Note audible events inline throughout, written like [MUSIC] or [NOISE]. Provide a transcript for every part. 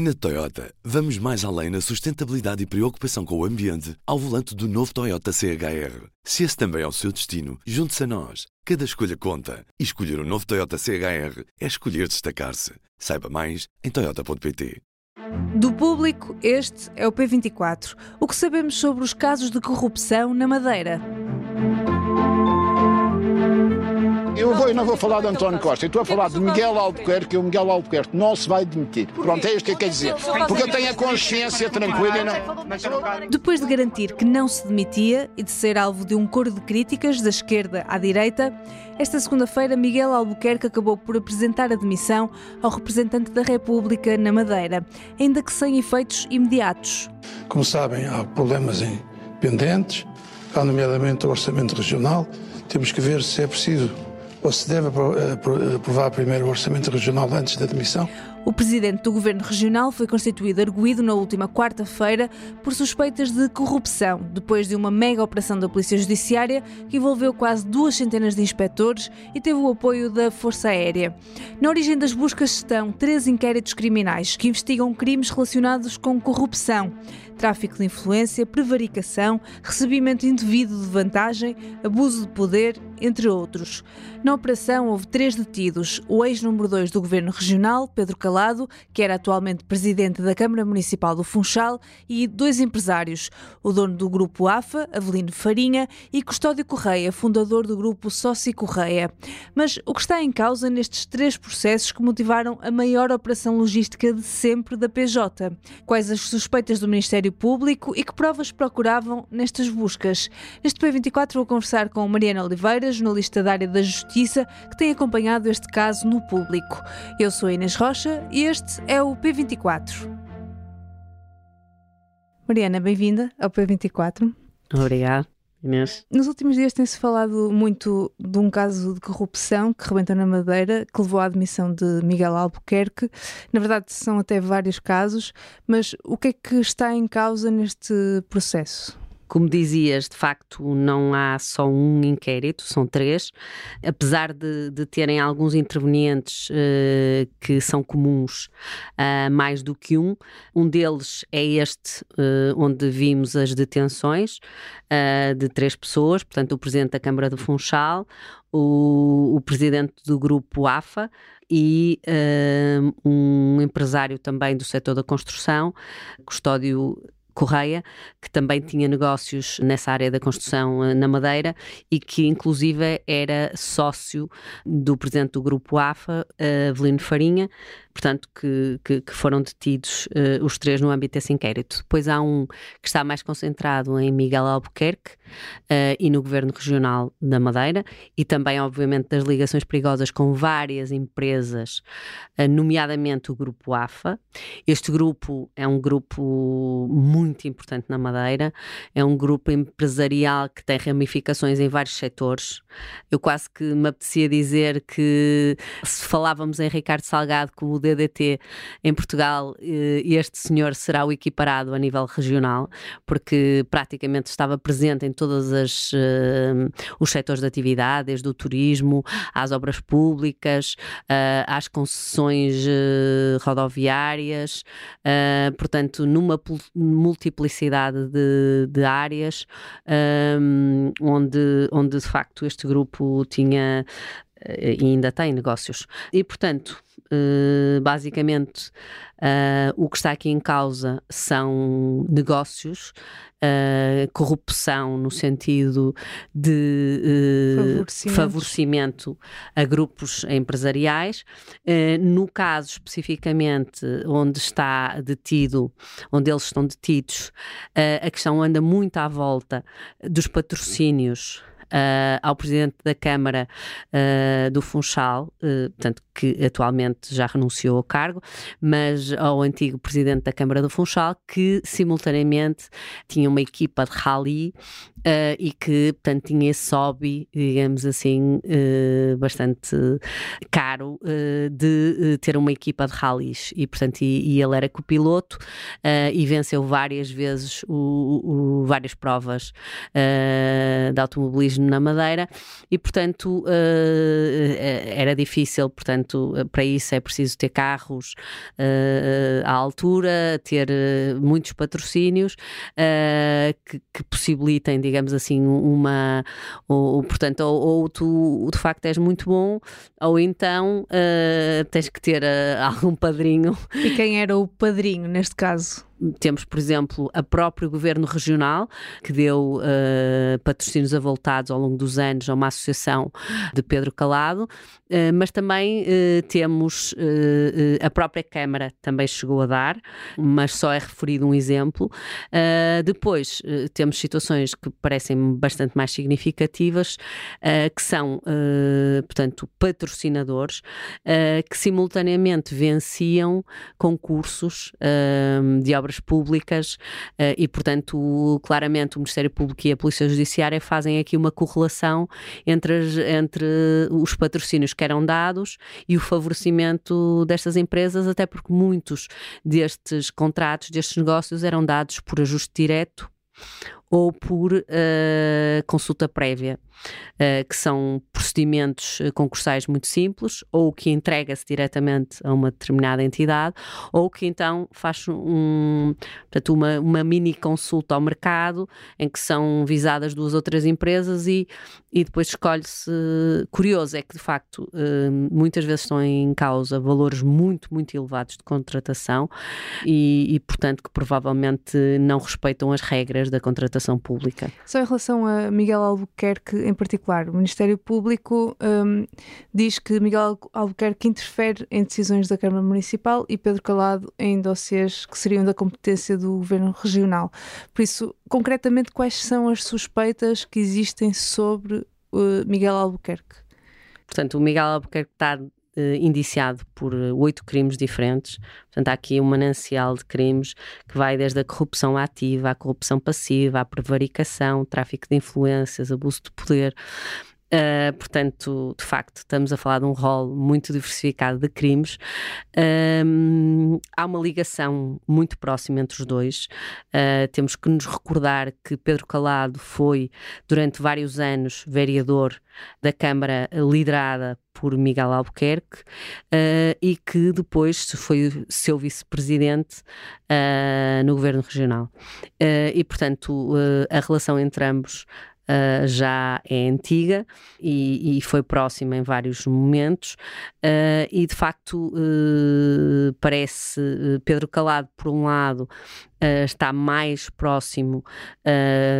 Na Toyota, vamos mais além na sustentabilidade e preocupação com o ambiente ao volante do novo Toyota CHR. Se esse também é o seu destino, junte-se a nós. Cada escolha conta. E escolher o um novo Toyota CHR é escolher destacar-se. Saiba mais em Toyota.pt. Do público, este é o P24. O que sabemos sobre os casos de corrupção na Madeira? Eu, vou, eu não vou falar de António Costa, eu estou a falar de Miguel Albuquerque e o Miguel Albuquerque não se vai demitir. Pronto, é isto que eu quero dizer. Porque eu tenho a consciência tranquila e não. Depois de garantir que não se demitia e de ser alvo de um coro de críticas da esquerda à direita, esta segunda-feira Miguel Albuquerque acabou por apresentar a demissão ao representante da República na Madeira, ainda que sem efeitos imediatos. Como sabem, há problemas em pendentes, há nomeadamente o orçamento regional. Temos que ver se é preciso ou se deve aprovar primeiro o orçamento regional antes da demissão? O presidente do governo regional foi constituído arguído na última quarta-feira por suspeitas de corrupção, depois de uma mega operação da Polícia Judiciária que envolveu quase duas centenas de inspectores e teve o apoio da Força Aérea. Na origem das buscas estão três inquéritos criminais que investigam crimes relacionados com corrupção tráfico de influência, prevaricação, recebimento indevido de vantagem, abuso de poder, entre outros. Na operação houve três detidos: o ex-número 2 do Governo Regional, Pedro Calado, que era atualmente presidente da Câmara Municipal do Funchal, e dois empresários: o dono do Grupo AFA, Avelino Farinha, e Custódio Correia, fundador do Grupo Sócio Correia. Mas o que está em causa nestes três processos que motivaram a maior operação logística de sempre da PJ? Quais as suspeitas do Ministério Público e que provas procuravam nestas buscas? Neste P24 vou conversar com Mariana Oliveira, jornalista da área da Justiça, que tem acompanhado este caso no público. Eu sou Inês Rocha este é o P24. Mariana, bem-vinda ao P24. Obrigada. Inês. Nos últimos dias tem-se falado muito de um caso de corrupção que rebenta na Madeira, que levou à admissão de Miguel Albuquerque. Na verdade, são até vários casos, mas o que é que está em causa neste processo? Como dizias, de facto, não há só um inquérito, são três, apesar de, de terem alguns intervenientes uh, que são comuns uh, mais do que um. Um deles é este, uh, onde vimos as detenções de três pessoas, portanto, o presidente da Câmara do Funchal, o, o presidente do grupo AFA, e um empresário também do setor da construção, Custódio Correia, que também tinha negócios nessa área da construção eh, na Madeira e que, inclusive, era sócio do presidente do grupo AFA, eh, Avelino Farinha, portanto, que, que, que foram detidos uh, os três no âmbito desse inquérito. Depois há um que está mais concentrado em Miguel Albuquerque uh, e no Governo Regional da Madeira e também, obviamente, das ligações perigosas com várias empresas, uh, nomeadamente o Grupo AFA. Este grupo é um grupo muito importante na Madeira, é um grupo empresarial que tem ramificações em vários setores. Eu quase que me apetecia dizer que se falávamos em Ricardo Salgado como o DDT em Portugal, eh, este senhor será o equiparado a nível regional, porque praticamente estava presente em todos uh, os setores de atividade, desde o turismo às obras públicas, uh, às concessões rodoviárias, portanto, numa multiplicidade de, de áreas, onde, onde de facto este grupo tinha e ainda tem negócios. E, portanto, uh, basicamente, uh, o que está aqui em causa são negócios, uh, corrupção no sentido de favorecimento. favorecimento. a grupos empresariais. no caso especificamente onde está detido, onde eles estão detidos, a questão anda muito à volta dos patrocínios uh, ao presidente da Câmara uh, do Funchal, uh, portanto, que atualmente já renunciou ao cargo, mas ao antigo presidente da Câmara do Funchal, que simultaneamente tinha uma equipa de rally uh, e que, portanto, tinha esse hobby, digamos assim, uh, bastante caro uh, de ter uma equipa de rallies. E, portanto, e, e ele era copiloto e venceu várias vezes o, o várias provas de automobilismo na Madeira e, portanto, era difícil, portanto, portanto, para isso é preciso ter carros uh, à altura, ter uh, muitos patrocínios uh, que, que, possibilitem, digamos assim, uma. Ou, portanto, ou, ou, tu de facto és muito bom, ou então tens que ter [LAUGHS] algum padrinho. E quem era o padrinho neste caso? Temos, por exemplo, a próprio governo regional, que deu uh, patrocínios avultados ao longo dos anos a uma associação de Pedro Calado, uh, mas também uh, temos a própria Câmara também chegou a dar, mas só é referido um exemplo. depois temos situações que parecem bastante mais significativas, que são, portanto, patrocinadores que simultaneamente venciam concursos de obras obras públicas uh, e, portanto, claramente o Ministério Público e a Polícia Judiciária fazem aqui uma correlação entre, as, entre os patrocínios que eram dados e o favorecimento destas empresas, até porque muitos destes contratos, destes negócios, eram dados por ajuste direto ou por uh, consulta prévia, uh, que são procedimentos eh, concursais muito simples, ou que entrega-se diretamente a uma determinada entidade, ou que então faz um, portanto, uma, uma mini consulta ao mercado, em que são visadas duas ou três empresas e, e depois escolhe-se. Curioso é que, de facto, uh, muitas vezes estão em causa valores muito, muito elevados de contratação e, e portanto, que provavelmente não respeitam as regras da contratação contratação pública. Só em relação a Miguel Albuquerque em particular, o Ministério Público um, diz que Miguel Albuquerque interfere em decisões da Câmara Municipal e Pedro Calado em dossiês que seriam da competência do Governo Regional. Por isso, concretamente, quais são as suspeitas que existem sobre uh, Miguel Albuquerque? Portanto, o Miguel Albuquerque está indiciado por eh, oito crimes diferentes. Portanto, há aqui um manancial de crimes que vai desde a corrupção ativa, à corrupção passiva, à prevaricação, tráfico de influências, abuso de poder. Uh, portanto, de facto, estamos a falar de um rol muito diversificado de crimes. Uh, há uma ligação muito próxima entre os dois. Uh, temos que nos recordar que Pedro Calado foi, durante vários anos, vereador da Câmara liderada por Miguel Albuquerque e que depois foi seu vice-presidente no governo regional. e, portanto, a relação entre ambos uh, já é antiga e, e, foi próxima em vários momentos, uh, e de facto uh, parece Pedro Calado, por um lado, está mais próximo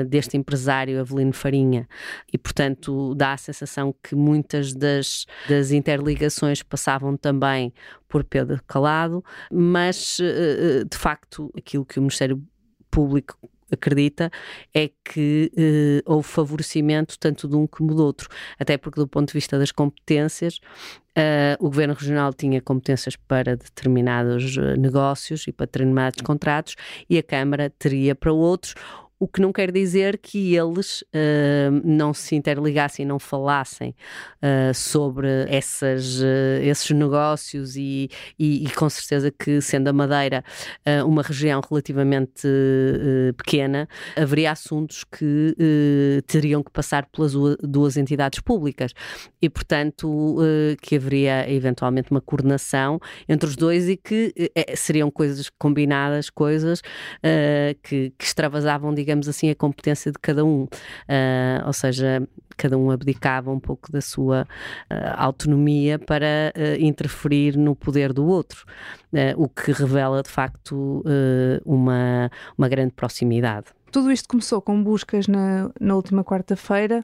deste empresário Avelino Farinha e, portanto, dá a sensação que muitas das, das interligações passavam também por Pedro Calado, mas de facto aquilo que o Ministério Público acredita é que eh, houve favorecimento tanto de um como do outro, até porque do ponto de vista das competências Uh, o Governo Regional tinha competências para determinados uh, negócios e para determinados contratos e a Câmara teria para outros o que não quer dizer que eles uh, não se interligassem, não falassem uh, sobre essas, uh, esses negócios e, e, e, com certeza que, sendo a Madeira uma região relativamente pequena, haveria assuntos que teriam que passar pelas duas entidades públicas. E, portanto, que haveria eventualmente uma coordenação entre os dois e que seriam coisas combinadas, coisas que, que extravasavam, digamos, digamos assim, a competência de cada um. Uh, ou seja, cada um abdicava um pouco da sua uh, autonomia para uh, interferir no poder do outro, o que revela de facto uma, uma grande proximidade. Tudo isto começou com buscas na, na última quarta-feira,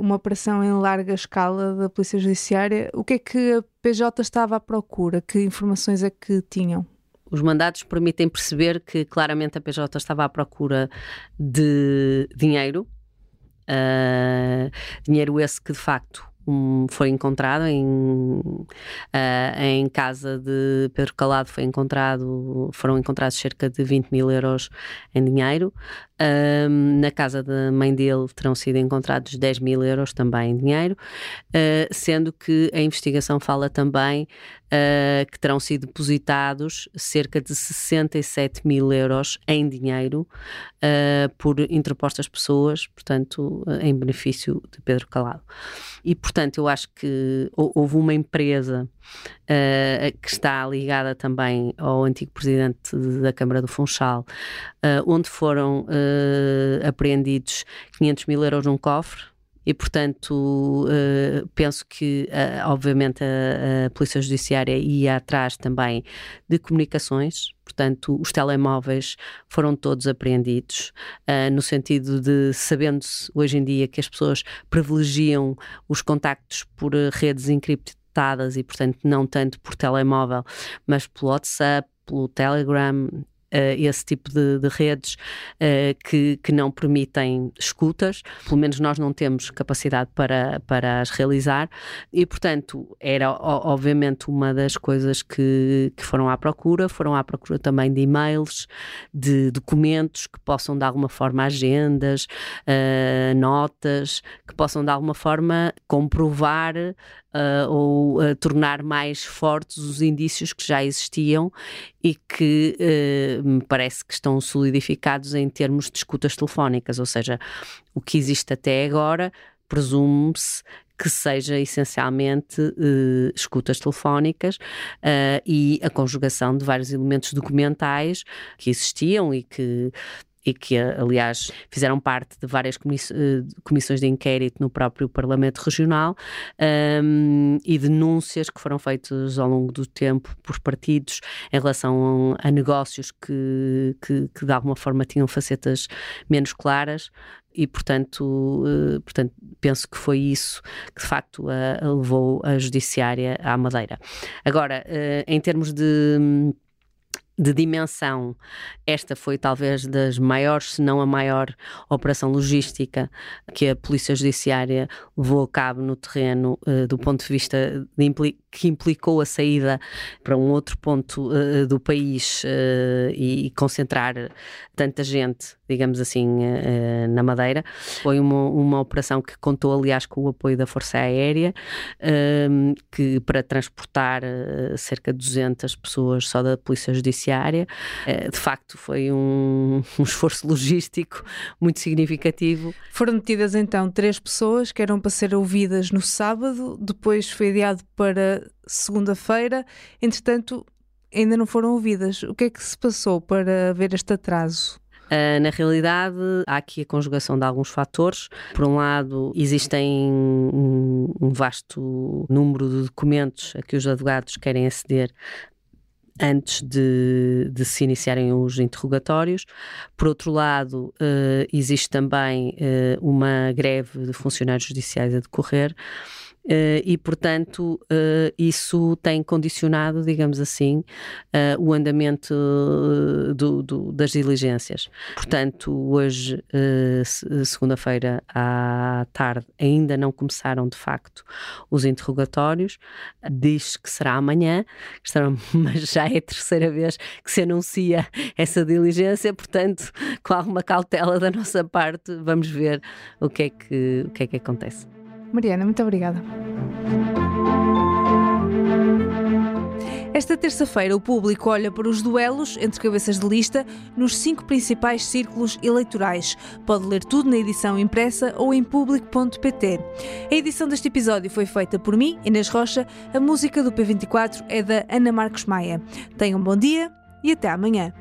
uma operação em larga escala da Polícia Judiciária. O que é que a PJ estava à procura? Que informações é que tinham? Os mandados permitem perceber que claramente a PJ estava à procura de dinheiro, uh, dinheiro esse que de facto um, foi encontrado em, uh, em casa de Pedro Calado foi encontrado foram encontrados cerca de 20 mil euros em dinheiro um, na casa da mãe dele terão sido encontrados 10 mil euros também em dinheiro uh, sendo que a investigação fala também uh, que terão sido depositados cerca de 67 mil euros em dinheiro uh, por interpostas pessoas, portanto, em benefício de Pedro Calado. E, portanto, eu acho que houve uma empresa que está ligada também ao antigo presidente da Câmara do Funchal, onde foram apreendidos 500 mil euros num cofre. E, portanto, uh, penso que, uh, obviamente, a, a, Polícia Judiciária ia atrás também de comunicações, portanto, os telemóveis foram todos apreendidos, uh, no sentido de, sabendo-se hoje em dia que as pessoas privilegiam os contactos por redes encriptadas e, portanto, não tanto por telemóvel, mas pelo WhatsApp, pelo Telegram uh, esse tipo de, de redes uh, que, que não permitem escutas, pelo menos nós não temos capacidade para, para as realizar, e portanto era obviamente uma das coisas que, que foram à procura, foram à procura também de e-mails, de documentos que possam de alguma forma agendas, uh, notas, que possam de alguma forma comprovar uh, ou uh, tornar mais fortes os indícios que já existiam e que me parece que estão solidificados em termos de escutas telefónicas, ou seja, o que existe até agora presume-se que seja essencialmente uh, escutas telefónicas uh, e a conjugação de vários elementos documentais que existiam e que e que, aliás, fizeram parte de várias eh, comissões de inquérito no próprio Parlamento Regional um, e denúncias que foram feitas ao longo do tempo por partidos em relação a, negócios que, que, que, de alguma forma tinham facetas menos claras e portanto, uh, portanto penso que foi isso que de facto uh, levou a judiciária à Madeira. Agora, uh, em termos de de dimensão, esta foi talvez das maiores, se não a maior operação logística que a Polícia Judiciária levou a cabo no terreno uh, do ponto de vista de impli que implicou a saída para um outro ponto uh, do país uh, e, concentrar tanta gente, digamos assim, na Madeira. Foi uma, uma operação que contou, aliás, com o apoio da Força Aérea, que para transportar cerca de 200 pessoas só da Polícia Judiciária de facto, foi um, [LAUGHS] um esforço logístico muito significativo. Foram detidas então três pessoas que eram para ser ouvidas no sábado, depois foi adiado para segunda-feira. Entretanto, ainda não foram ouvidas. O que é que se passou para haver este atraso? Uh, na realidade, há aqui a conjugação de alguns fatores. Por um lado, existem um, vasto número de documentos a que os advogados querem aceder antes de, de, se iniciarem os interrogatórios. Por outro lado, uh, existe também uh, uma greve de funcionários judiciais a decorrer. Uh, e, portanto, uh, isso tem condicionado, digamos assim, uh, o andamento do, do, das diligências. Portanto, hoje, segunda-feira à tarde, ainda não começaram de facto os interrogatórios. Diz que será amanhã, [LAUGHS] mas já é a terceira vez que se anuncia essa diligência, portanto, com alguma cautela da nossa parte, vamos ver o que é que, o que, é que acontece. Mariana, muito obrigada. Esta terça-feira, o público olha para os duelos entre cabeças de lista nos cinco principais círculos eleitorais. Pode ler tudo na edição impressa ou em público.pt. A edição deste episódio foi feita por mim, Inês Rocha. A música do P24 é da Ana Marcos Maia. Tenham um bom dia e até amanhã.